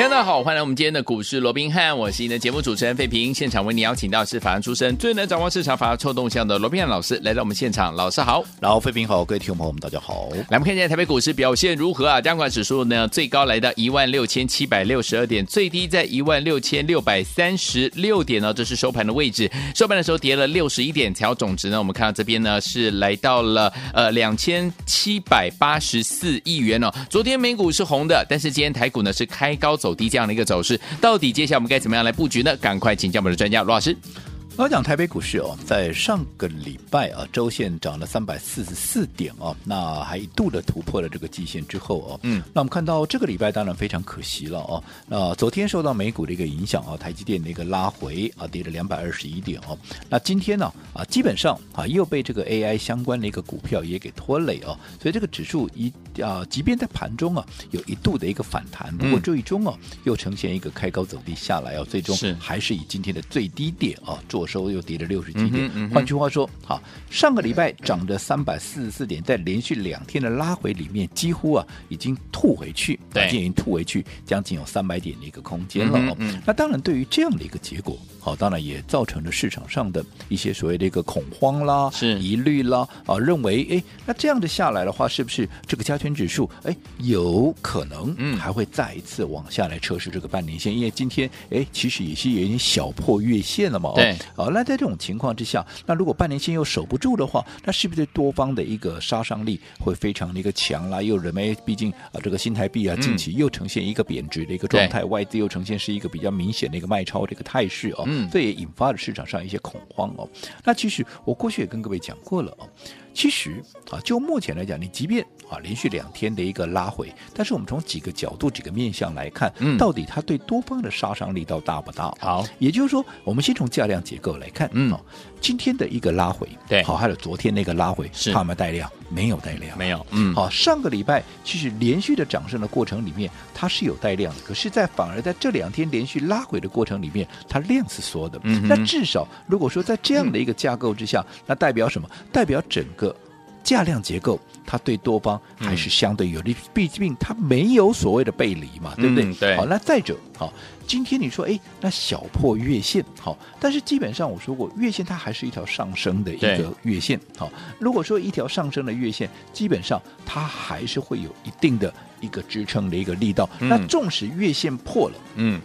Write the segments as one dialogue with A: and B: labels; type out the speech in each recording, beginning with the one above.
A: 大家好，欢迎来我们今天的股市罗宾汉，我是你的节目主持人费平。现场为你邀请到是法案出身、最能掌握市场法案臭动向的罗宾汉老师来到我们现场，老师好，
B: 然后费平好，各位听众朋友们大家好。
A: 来，我们看一下台北股市表现如何啊？加管指数呢，最高来到一万六千七百六十二点，最低在一万六千六百三十六点呢，这是收盘的位置。收盘的时候跌了六十一点，调总值呢，我们看到这边呢是来到了呃两千七百八十四亿元哦。昨天美股是红的，但是今天台股呢是开高走低这样的一个走势。到底接下来我们该怎么样来布局呢？赶快请教我们的专家罗老师。
B: 我讲台北股市哦，在上个礼拜啊，周线涨了三百四十四点哦，那还一度的突破了这个季线之后哦，嗯，那我们看到这个礼拜当然非常可惜了哦，那昨天受到美股的一个影响啊，台积电的一个拉回啊，跌了两百二十一点哦，那今天呢啊，基本上啊又被这个 AI 相关的一个股票也给拖累哦，所以这个指数一啊，即便在盘中啊有一度的一个反弹，不过最终啊又呈现一个开高走低下来哦，最终还是以今天的最低点啊做。收又跌了六十几点，嗯嗯、换句话说，好，上个礼拜涨的三百四十四点，在连续两天的拉回里面，几乎啊已经吐回去，对，已经吐回去，将近有三百点的一个空间了。嗯嗯、那当然，对于这样的一个结果，好，当然也造成了市场上的一些所谓的一个恐慌啦、是疑虑啦，啊，认为，哎，那这样的下来的话，是不是这个加权指数，哎，有可能还会再一次往下来测试这个半年线？因为今天，哎，其实也是有点小破月线了嘛，对。好，那在这种情况之下，那如果半年线又守不住的话，那是不是多方的一个杀伤力会非常的一个强啦？又认为，毕竟啊，这个新台币啊，近期又呈现一个贬值的一个状态，嗯、外资又呈现是一个比较明显的一个卖超的一个态势哦，嗯，这也引发了市场上一些恐慌哦。那其实我过去也跟各位讲过了哦。其实啊，就目前来讲，你即便啊连续两天的一个拉回，但是我们从几个角度、几个面向来看，嗯，到底它对多方的杀伤力到大不大？好，也就是说，我们先从价量结构来看，嗯，今天的一个拉回，对，好，还有昨天那个拉回，是它有没带量？没有带量，没有，嗯，好，上个礼拜其实连续的涨升的过程里面，它是有带量的，可是，在反而在这两天连续拉回的过程里面，它量是缩的，嗯，那至少如果说在这样的一个架构之下，那代表什么？代表整个。价量结构，它对多方还是相对有利，嗯、毕竟它没有所谓的背离嘛，对不对？嗯、对。好，那再者，好，今天你说，哎，那小破月线，好，但是基本上我说过，月线它还是一条上升的一个月线，好，如果说一条上升的月线，基本上它还是会有一定的一个支撑的一个力道。嗯、那纵使月线破了，嗯。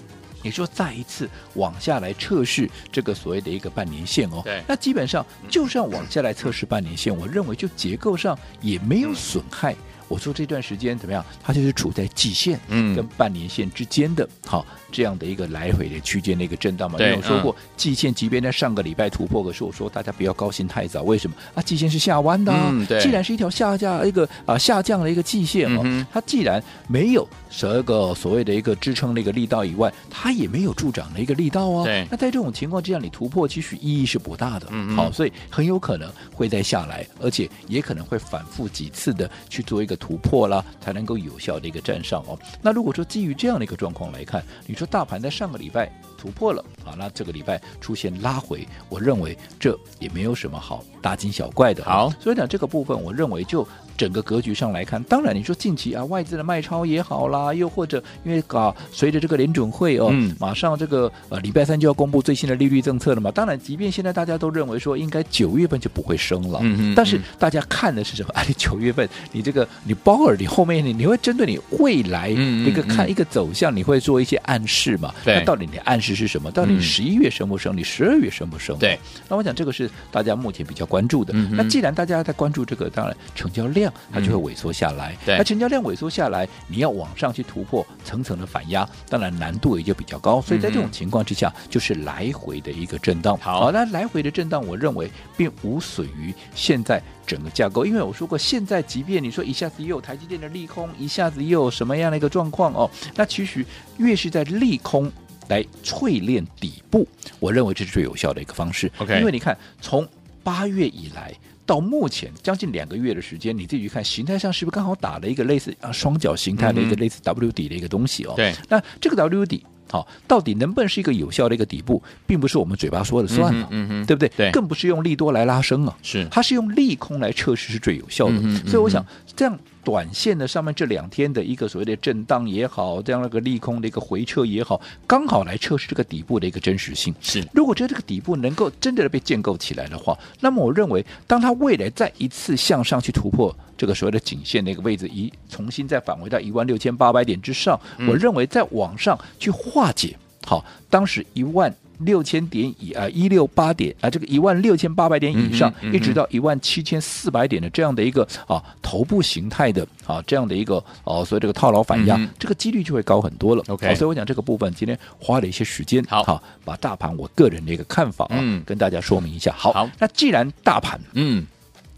B: 你就再一次往下来测试这个所谓的一个半年线哦，对，那基本上就算往下来测试半年线，我认为就结构上也没有损害。我说这段时间怎么样？它就是处在季线跟半年线之间的，好。这样的一个来回的区间的一个震荡嘛，对，因为我说过，季线即便在上个礼拜突破，可是我说大家不要高兴太早，为什么啊？季线是下弯的，既然是一条下降一个啊下降的一个季线哦，嗯、它既然没有十二个所谓的一个支撑的一个力道以外，它也没有助长的一个力道啊。对，那在这种情况之下，你突破其实意义是不大的，嗯，好，所以很有可能会再下来，而且也可能会反复几次的去做一个突破啦，才能够有效的一个站上哦。那如果说基于这样的一个状况来看，你说。大盘在上个礼拜突破了啊，那这个礼拜出现拉回，我认为这也没有什么好大惊小怪的。好，所以讲，这个部分我认为就。整个格局上来看，当然你说近期啊外资的卖超也好啦，又或者因为啊随着这个联准会哦，嗯、马上这个呃礼拜三就要公布最新的利率政策了嘛。当然，即便现在大家都认为说应该九月份就不会升了，嗯嗯嗯、但是大家看的是什么？哎，九月份你这个你鲍尔你后面你你会针对你未来一个看一个走向，你会做一些暗示嘛？那到底你的暗示是什么？到底你十一月升不升？你十二月升不升？对，那我想这个是大家目前比较关注的。那既然大家在关注这个，当然成交量。它就会萎缩下来，那成交量萎缩下来，你要往上去突破层层的反压，当然难度也就比较高。所以在这种情况之下，就是来回的一个震荡。好，那来回的震荡，我认为并无损于现在整个架构，因为我说过，现在即便你说一下子又有台积电的利空，一下子又有什么样的一个状况哦，那其实越是在利空来淬炼底部，我认为这是最有效的一个方式。OK，因为你看从八月以来。到目前将近两个月的时间，你自己去看形态上是不是刚好打了一个类似啊双脚形态的一个类似 W 底的一个东西哦？
A: 对，
B: 那这个 W 底。好，到底能不能是一个有效的一个底部，并不是我们嘴巴说了算嘛，
A: 嗯嗯，
B: 对不对？
A: 对，
B: 更不是用利多来拉升啊，
A: 是，
B: 它是用利空来测试是最有效的。所以我想，这样短线的上面这两天的一个所谓的震荡也好，这样的一个利空的一个回撤也好，刚好来测试这个底部的一个真实性。
A: 是，如
B: 果觉得这个底部能够真的被建构起来的话，那么我认为，当它未来再一次向上去突破。这个所谓的颈线的一个位置，一重新再返回到一万六千八百点之上，嗯、我认为再往上去化解，好，当时一万六千点以啊一六八点啊，这个一万六千八百点以上，嗯嗯嗯、一直到一万七千四百点的这样的一个啊头部形态的啊这样的一个哦、啊，所以这个套牢反压，嗯、这个几率就会高很多了。OK，所以我讲这个部分今天花了一些时间，好，好，把大盘我个人的一个看法啊，嗯、跟大家说明一下。好，好，那既然大盘嗯。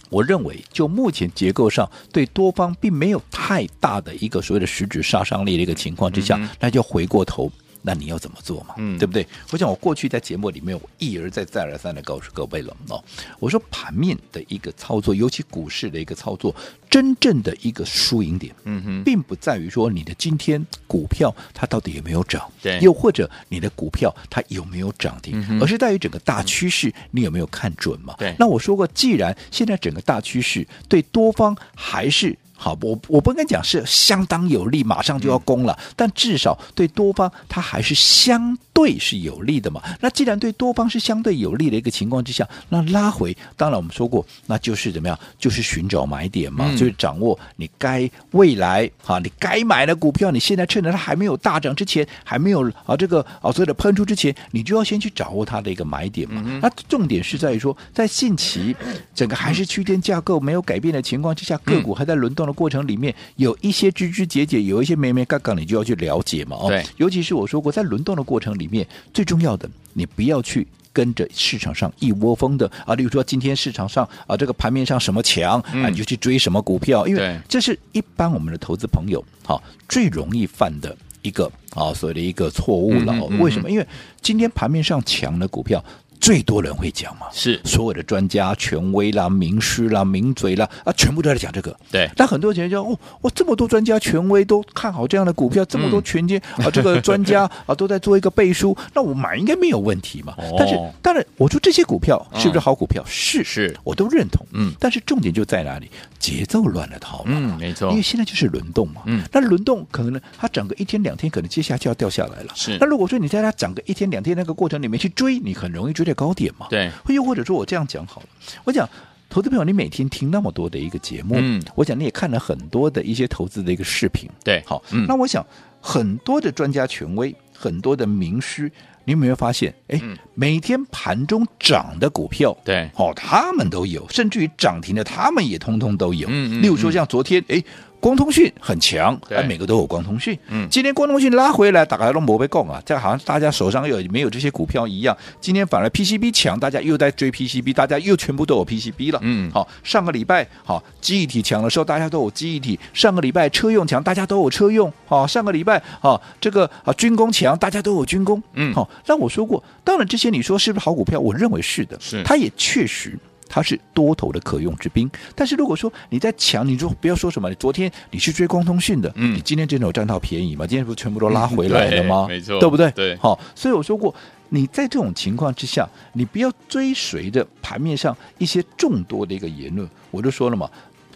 B: 我认为，就目前结构上，对多方并没有太大的一个所谓的实质杀伤力的一个情况之下，嗯、那就回过头。那你要怎么做嘛？嗯，对不对？我想我过去在节目里面，我一而再、再而三的告诉各位了哦。我说盘面的一个操作，尤其股市的一个操作，真正的一个输赢点，嗯哼，并不在于说你的今天股票它到底有没有涨，对，又或者你的股票它有没有涨停，嗯、而是在于整个大趋势你有没有看准嘛？对。那我说过，既然现在整个大趋势对多方还是。好，我我不跟你讲是相当有利，马上就要攻了，嗯、但至少对多方它还是相对是有利的嘛。那既然对多方是相对有利的一个情况之下，那拉回，当然我们说过，那就是怎么样，就是寻找买点嘛，嗯、就是掌握你该未来啊，你该买的股票，你现在趁着它还没有大涨之前，还没有啊这个啊所有的喷出之前，你就要先去掌握它的一个买点嘛。嗯、那重点是在于说，在近期整个还是区间架构没有改变的情况之下，个股还在轮动。的过程里面有一些枝枝节节，有一些眉眉杠杠，你就要去了解嘛。哦，对，尤其是我说过，在轮动的过程里面，最重要的，你不要去跟着市场上一窝蜂的啊。例如说，今天市场上啊，这个盘面上什么强啊，你就去追什么股票，因为这是一般我们的投资朋友好最容易犯的一个啊所谓的一个错误了。为什么？因为今天盘面上强的股票。最多人会讲嘛，是所有的专家、权威啦、名师啦、名嘴啦啊，全部都在讲这个。对，但很多人就哦，我这么多专家、权威都看好这样的股票，这么多权威、嗯、啊，这个专家啊都在做一个背书，那我买应该没有问题嘛。哦、但是当然，我说这些股票是不是好股票？嗯、是是，我都认同。嗯，但是重点就在哪里？节奏乱了套嘛。嗯，没错。因为现在就是轮动嘛。嗯，那轮动可能呢，它涨个一天两天，可能接下来就要掉下来了。是。那如果说你在它涨个一天两天那个过程里面去追，你很容易追。在高点嘛，对，又或者说我这样讲好了，我讲投资朋友，你每天听那么多的一个节目，嗯，我想你也看了很多的一些投资的一个视频，对，好，嗯，那我想很多的专家权威，很多的名师，你有没有发现？哎，嗯，每天盘中涨的股票，对，哦，他们都有，甚至于涨停的，他们也通通都有，嗯，嗯，例如说像昨天，哎。光通讯很强，哎每个都有光通讯。嗯，今天光通讯拉回来，打开都没被供啊，这好像大家手上有没有这些股票一样。今天反而 PCB 强，大家又在追 PCB，大家又全部都有 PCB 了。嗯，好，上个礼拜好记忆体强的时候，大家都有记忆体；上个礼拜车用强，大家都有车用。好，上个礼拜好这个啊军工强，大家都有军工。嗯，好，那我说过，当然这些你说是不是好股票？我认为是的，是，它也确实。它是多头的可用之兵，但是如果说你在抢，你就不要说什么。你昨天你去追光通讯的，嗯，你今天真的有占到便宜吗？今天不是全部都拉回来了吗？嗯、没错，对不对？对，好，所以我说过，你在这种情况之下，你不要追随着盘面上一些众多的一个言论。我就说了嘛，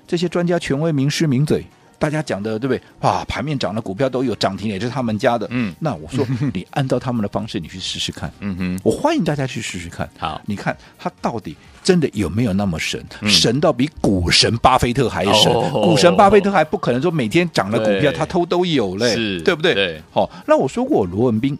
B: 这些专家、权威、名师、名嘴。大家讲的对不对？哇，盘面涨的股票都有涨停，也是他们家的。嗯，那我说 你按照他们的方式，你去试试看。嗯哼，我欢迎大家去试试看。好，你看他到底真的有没有那么神？嗯、神到比股神巴菲特还神。哦、股神巴菲特还不可能说每天涨的股票他偷都有嘞，对不对？对。好，那我说过罗文斌，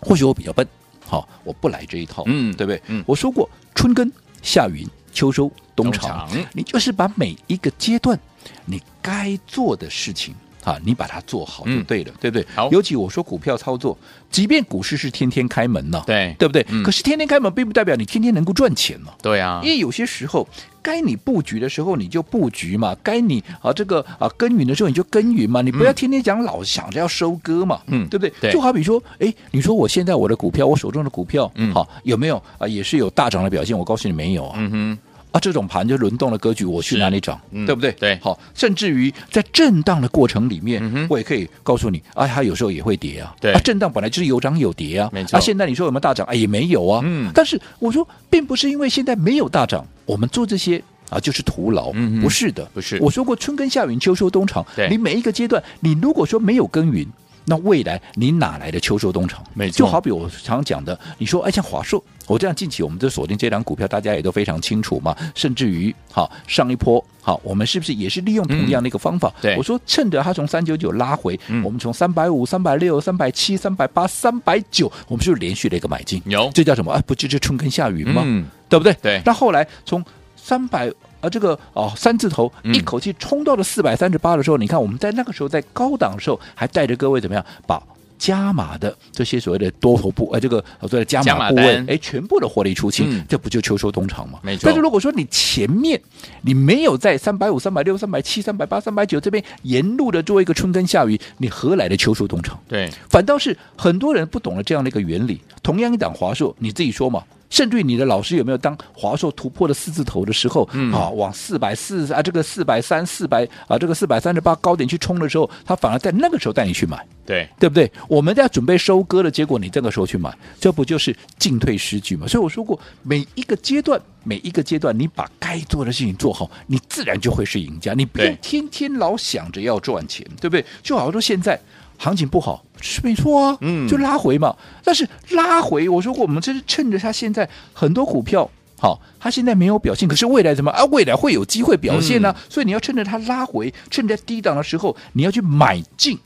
B: 或许我比较笨，好，我不来这一套。嗯，对不对？嗯，我说过春耕、夏耘、秋收、冬藏，长你就是把每一个阶段。你该做的事情啊，你把它做好就对了，嗯、对不对？好，尤其我说股票操作，即便股市是天天开门呢，对对不对？嗯、可是天天开门并不代表你天天能够赚钱呢。对啊，因为有些时候该你布局的时候你就布局嘛，该你啊这个啊耕耘的时候你就耕耘嘛，你不要天天讲老想着要收割嘛，嗯，对不对？对，就好比说，哎，你说我现在我的股票，我手中的股票，嗯，好有没有啊？也是有大涨的表现？我告诉你没有啊，嗯哼。啊，这种盘就轮动的格局，我去哪里找？
A: 嗯、
B: 对不对？
A: 对，
B: 好，甚至于在震荡的过程里面，
A: 嗯、
B: 我也可以告诉你，啊，它有时候也会跌啊。
A: 对
B: 啊，震荡本来就是有涨有跌啊。
A: 没错。
B: 啊，现在你说有没有大涨？啊，也没有啊。嗯。但是我说，并不是因为现在没有大涨，我们做这些啊就是徒劳。嗯，不是的，
A: 不是。
B: 我说过，春耕夏耘秋收冬藏。
A: 对。
B: 你每一个阶段，你如果说没有耕耘。那未来你哪来的秋收冬藏？
A: 没错，
B: 就好比我常讲的，你说哎，像华硕，我这样近期我们就锁定这档股票，大家也都非常清楚嘛。甚至于，好上一波，好，我们是不是也是利用同样的一个方法？
A: 嗯、对，
B: 我说趁着它从三九九拉回，
A: 嗯、
B: 我们从三百五、三百六、三百七、三百八、三百九，我们是不是连续的一个买进？
A: 有，
B: 这叫什么？哎，不就是春耕夏耘吗？
A: 嗯，
B: 对不对？
A: 对。
B: 那后来从三百。啊，这个哦，三字头一口气冲到了四百三十八的时候，嗯、你看我们在那个时候在高档的时候，还带着各位怎么样把加码的这些所谓的多头部，呃，这个所谓的加码部位，哎，全部的获利出清，嗯、这不就秋收冬藏吗？
A: 没错。
B: 但是如果说你前面你没有在三百五、三百六、三百七、三百八、三百九这边沿路的做一个春耕夏耘，你何来的秋收冬藏？
A: 对，
B: 反倒是很多人不懂了这样的一个原理。同样一档华硕，你自己说嘛。甚至于你的老师有没有当华硕突破了四字头的时候，嗯、啊，往四百四啊，这个四百三、四百啊，这个四百三十八高点去冲的时候，他反而在那个时候带你去买，
A: 对
B: 对不对？我们在准备收割的结果，你这个时候去买，这不就是进退失据吗？所以我说过，每一个阶段，每一个阶段，你把该做的事情做好，你自然就会是赢家。你不用天天老想着要赚钱，对，对不对？就好像说现在。行情不好是没错啊，嗯，就拉回嘛。但是拉回，我说过，我们这是趁着它现在很多股票好，它现在没有表现，可是未来怎么啊？未来会有机会表现呢、啊？嗯、所以你要趁着它拉回，趁着低档的时候，你要去买进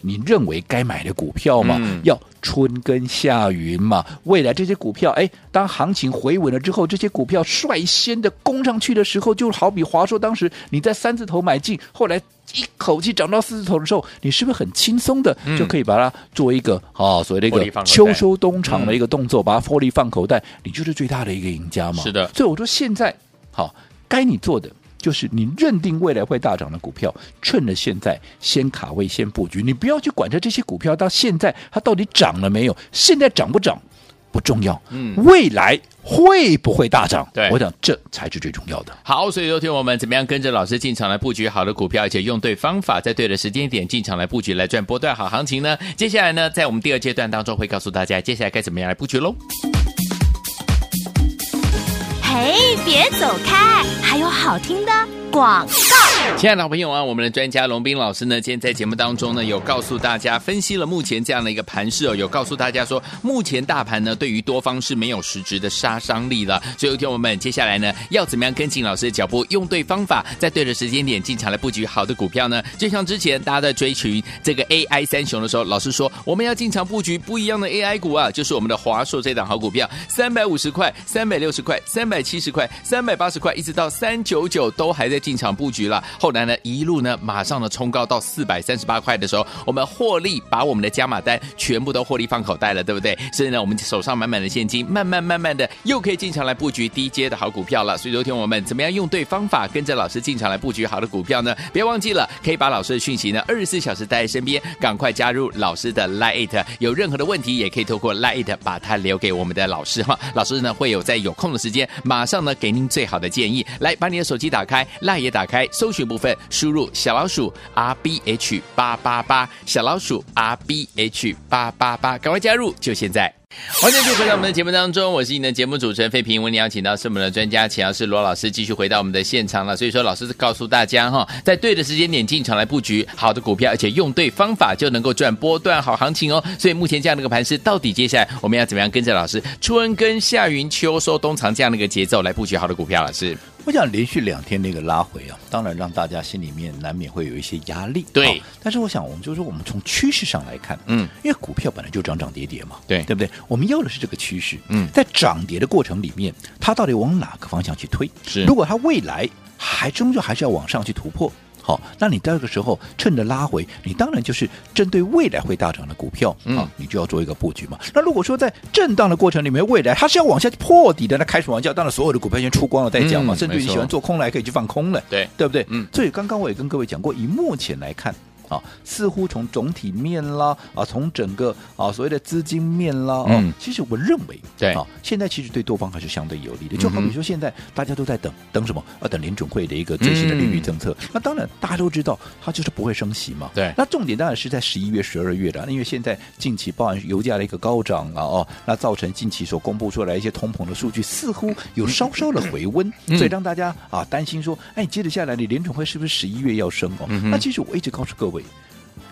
B: 你认为该买的股票嘛，嗯、要春耕夏耘嘛。未来这些股票，哎，当行情回稳了之后，这些股票率先的攻上去的时候，就好比华硕当时你在三字头买进，后来。一口气涨到四字头的时候，你是不是很轻松的就可以把它做一个啊、嗯、所谓的一个秋收冬藏的一个动作，把它获利放口袋，你就是最大的一个赢家嘛？
A: 是的。
B: 所以我说现在好，该你做的就是你认定未来会大涨的股票，趁着现在先卡位、先布局，你不要去管它这些股票到现在它到底涨了没有，现在涨不涨不重要，嗯，未来。会不会大涨？
A: 对，
B: 我想这才是最重要的。
A: 好，所以昨天我们怎么样跟着老师进场来布局好的股票，而且用对方法，在对的时间点进场来布局，来赚波段好行情呢？接下来呢，在我们第二阶段当中会告诉大家，接下来该怎么样来布局喽。
C: 嘿，别走开，还有好听的。广告，
A: 亲爱的朋友啊，我们的专家龙斌老师呢，今天在节目当中呢，有告诉大家分析了目前这样的一个盘势哦，有告诉大家说，目前大盘呢对于多方是没有实质的杀伤力了。所以，有听我们接下来呢，要怎么样跟进老师的脚步，用对方法，在对的时间点进场来布局好的股票呢？就像之前大家在追寻这个 AI 三雄的时候，老师说我们要进场布局不一样的 AI 股啊，就是我们的华硕这档好股票，三百五十块、三百六十块、三百七十块、三百八十块，一直到三九九都还在。进场布局了，后来呢，一路呢，马上呢冲高到四百三十八块的时候，我们获利把我们的加码单全部都获利放口袋了，对不对？所以呢，我们手上满满的现金，慢慢慢慢的又可以进场来布局低阶的好股票了。所以昨天我们怎么样用对方法，跟着老师进场来布局好的股票呢？别忘记了，可以把老师的讯息呢二十四小时带在身边，赶快加入老师的 Lite，有任何的问题也可以透过 Lite 把它留给我们的老师哈。老师呢会有在有空的时间，马上呢给您最好的建议。来，把你的手机打开，Lite 也打开搜寻部分，输入小老鼠 R B H 八八八，小老鼠 R B H 八八八，赶快加入，就现在。欢迎继续回到我们的节目当中，我是你的节目主持人费平。为你邀请到是我们的专家，钱老师罗老师继续回到我们的现场了。所以说，老师是告诉大家哈，在对的时间点进场来布局好的股票，而且用对方法就能够赚波段好行情哦。所以目前这样的一个盘势，到底接下来我们要怎么样跟着老师春耕夏耘秋收冬藏这样的一个节奏来布局好的股票？老师，
B: 我想连续两天那个拉回啊，当然让大家心里面难免会有一些压力。
A: 对，
B: 但是我想我们就是说，我们从趋势上来看，嗯，因为股票本来就涨涨跌跌嘛，
A: 对，
B: 对不对？我们要的是这个趋势，
A: 嗯，
B: 在涨跌的过程里面，它到底往哪个方向去推？
A: 是，
B: 如果它未来还终究还是要往上去突破，好，那你这个时候趁着拉回，你当然就是针对未来会大涨的股票，嗯，你就要做一个布局嘛。那如果说在震荡的过程里面，未来它是要往下破底的，那开什么玩笑？当然所有的股票先出光了再讲嘛，嗯、甚至于你喜欢做空了，还可以去放空了，
A: 对，
B: 对不对？
A: 嗯，
B: 所以刚刚我也跟各位讲过，以目前来看。啊，似乎从总体面啦啊，从整个啊所谓的资金面啦，哦、
A: 嗯，
B: 其实我认为
A: 对
B: 啊，现在其实对多方还是相对有利的。就好比说现在大家都在等等什么啊？等联准会的一个最新的利率政策。嗯、那当然大家都知道，它就是不会升息嘛。
A: 对。
B: 那重点当然是在十一月、十二月的，因为现在近期包含油价的一个高涨啊，哦，那造成近期所公布出来一些通膨的数据似乎有稍稍的回温，嗯、所以让大家啊担心说，哎，接着下来你联准会是不是十一月要升哦？嗯、那其实我一直告诉各位。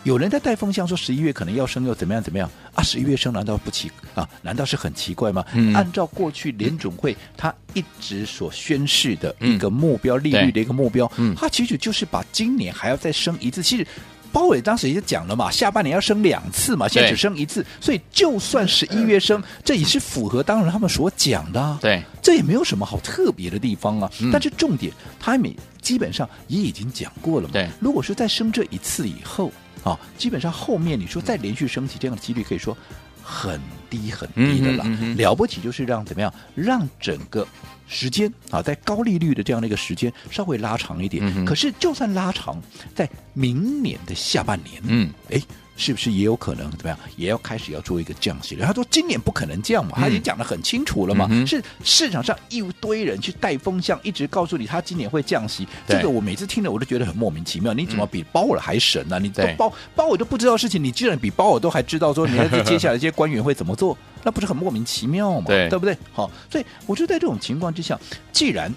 B: 有人在带风向说十一月可能要升又怎么样怎么样啊？十一月升难道不奇啊？难道是很奇怪吗？嗯、按照过去联总会他一直所宣示的一个目标、嗯、利率的一个目标，他其实就是把今年还要再升一次。其实包伟当时也讲了嘛，下半年要升两次嘛，现在只升一次，所以就算十一月升，这也是符合当时他们所讲的、啊。
A: 对，
B: 这也没有什么好特别的地方啊。嗯、但是重点，他们基本上也已经讲过了嘛。
A: 对，
B: 如果说再升这一次以后。啊、哦，基本上后面你说再连续升起这样的几率可以说很低很低的了。嗯嗯嗯、了不起就是让怎么样，让整个时间啊，在高利率的这样的一个时间稍微拉长一点。嗯、可是就算拉长，在明年的下半年，嗯，哎。是不是也有可能怎么样？也要开始要做一个降息了？他说今年不可能降嘛，他已经讲得很清楚了嘛。嗯、是市场上一堆人去带风向，一直告诉你他今年会降息。这个我每次听了我都觉得很莫名其妙。你怎么比鲍尔还神呢、啊？你都鲍鲍尔都不知道事情，你居然比鲍尔都还知道说，你看接下来这些官员会怎么做？那不是很莫名其妙嘛？对，对不对？好，所以我就在这种情况之下，既然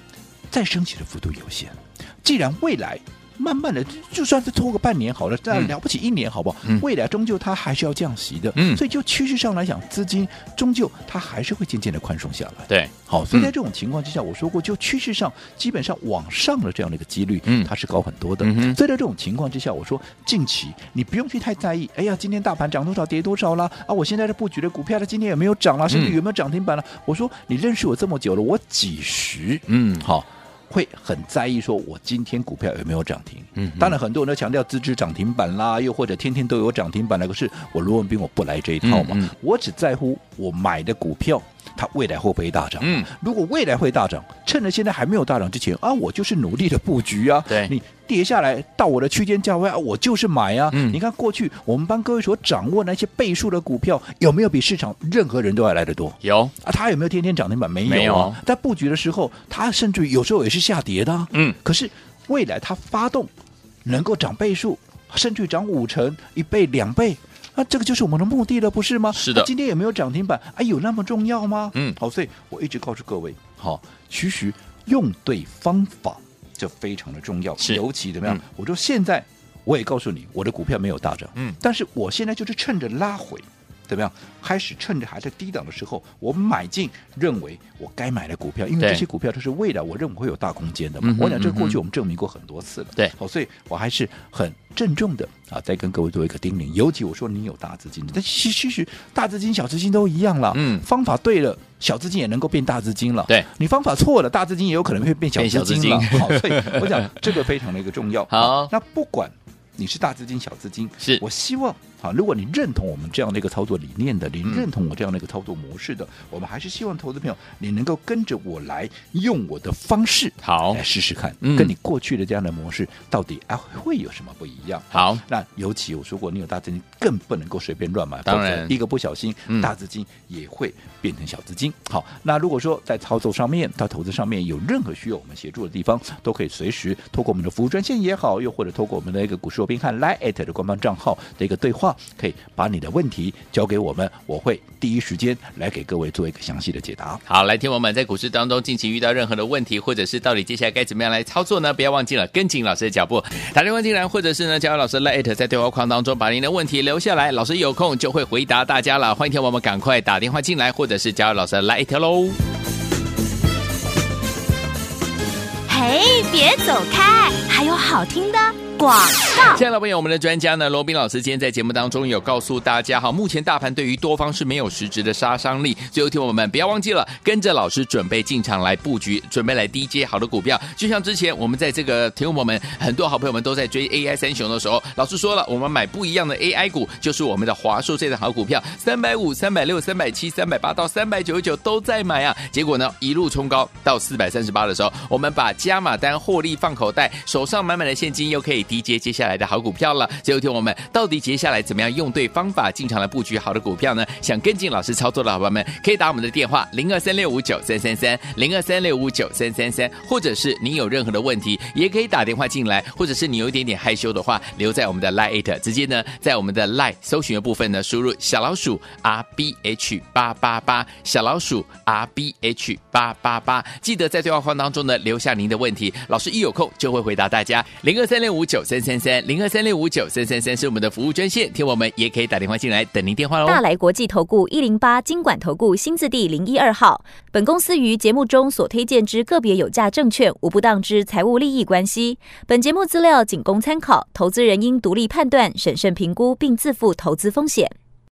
B: 再升息的幅度有限，既然未来。慢慢的，就算是拖个半年好了，再了不起一年，好不好？嗯、未来终究它还是要降息的，嗯，所以就趋势上来讲，资金终究它还是会渐渐的宽松下来。
A: 对，
B: 好，所以在这种情况之下，我说过，就趋势上基本上往上的这样的一个几率，嗯，它是高很多的。嗯、所以在这种情况之下，我说近期你不用去太在意，哎呀，今天大盘涨多少跌多少啦？啊，我现在的布局的股票它今天有没有涨啦？甚至有没有涨停板了？嗯、我说你认识我这么久了，我几时嗯好。会很在意说，我今天股票有没有涨停？嗯，当然很多人都强调资质涨停板啦，又或者天天都有涨停板那个是我罗文斌我不来这一套嘛，嗯嗯我只在乎我买的股票。它未来会不会大涨？嗯，如果未来会大涨，趁着现在还没有大涨之前啊，我就是努力的布局啊。
A: 对，
B: 你跌下来到我的区间价位啊，我就是买啊。嗯，你看过去我们帮各位所掌握那些倍数的股票，有没有比市场任何人都要来得多？
A: 有
B: 啊，它有没有天天涨停板？没有啊。没有。在布局的时候，它甚至有时候也是下跌的啊。嗯，可是未来它发动能够涨倍数，甚至涨五成、一倍、两倍。那这个就是我们的目的了，不是吗？
A: 是的。
B: 今天也没有涨停板？哎，有那么重要吗？嗯，好，所以我一直告诉各位，好，其实用对方法就非常的重要。是，尤其怎么样？嗯、我说现在我也告诉你，我的股票没有大涨，嗯，但是我现在就是趁着拉回。怎么样？开始趁着还在低档的时候，我买进，认为我该买的股票，因为这些股票都是未来我认为会有大空间的嘛。我讲这个过去我们证明过很多次了。对，好，所以我还是很郑重的啊，再跟各位做一个叮咛。尤其我说你有大资金的，但其实大资金、小资金都一样了。嗯，方法对了，小资金也能够变大资金了。对，你方法错了，大资金也有可能会变小资金了。好，所以我讲这个非常的一个重要。好，那不管你是大资金、小资金，是我希望。啊，如果你认同我们这样的一个操作理念的，你认同我这样的一个操作模式的，嗯、我们还是希望投资朋友你能够跟着我来用我的方式，好来试试看，嗯、跟你过去的这样的模式到底啊会有什么不一样？好，那尤其我说过，你有大资金更不能够随便乱买，当然一个不小心，嗯、大资金也会变成小资金。好，那如果说在操作上面、到投资上面有任何需要我们协助的地方，都可以随时透过我们的服务专线也好，又或者透过我们的一个股市罗宾汉 Line@ 的官方账号的一个对话。可以把你的问题交给我们，我会第一时间来给各位做一个详细的解答。
A: 好，来听我们在股市当中近期遇到任何的问题，或者是到底接下来该怎么样来操作呢？不要忘记了跟紧老师的脚步，打电话进来，或者是呢加入老师 Lite 在对话框当中把您的问题留下来，老师有空就会回答大家了。欢迎听我们赶快打电话进来，或者是加入老师的 Line 喽。
C: 嘿，别走开，还有好听的。广告，
A: 亲爱的朋友，我们的专家呢，罗宾老师今天在节目当中有告诉大家，哈，目前大盘对于多方是没有实质的杀伤力。最后，听我们不要忘记了，跟着老师准备进场来布局，准备来低接好的股票。就像之前我们在这个听我们很多好朋友们都在追 AI 三雄的时候，老师说了，我们买不一样的 AI 股，就是我们的华硕这档好股票，三百五、三百六、三百七、三百八到三百九十九都在买啊。结果呢，一路冲高到四百三十八的时候，我们把加码单获利放口袋，手上满满的现金又可以。低接接下来的好股票了。最后听我们到底接下来怎么样用对方法进场来布局好的股票呢？想跟进老师操作的伙伴们，可以打我们的电话零二三六五九三三三零二三六五九三三三，或者是您有任何的问题，也可以打电话进来，或者是你有一点点害羞的话，留在我们的 Line，直接呢在我们的 Line 搜寻的部分呢输入小老鼠 R B H 八八八，小老鼠 R B H 八八八，记得在对话框当中呢留下您的问题，老师一有空就会回答大家。零二三六五九三三三零二三六五九三三三是我们的服务专线，听我们也可以打电话进来等您电话哦。
C: 大来国际投顾一零八金管投顾新字第零一二号，本公司于节目中所推荐之个别有价证券无不当之财务利益关系，本节目资料仅供参考，投资人应独立判断、审慎评估并自负投资风险。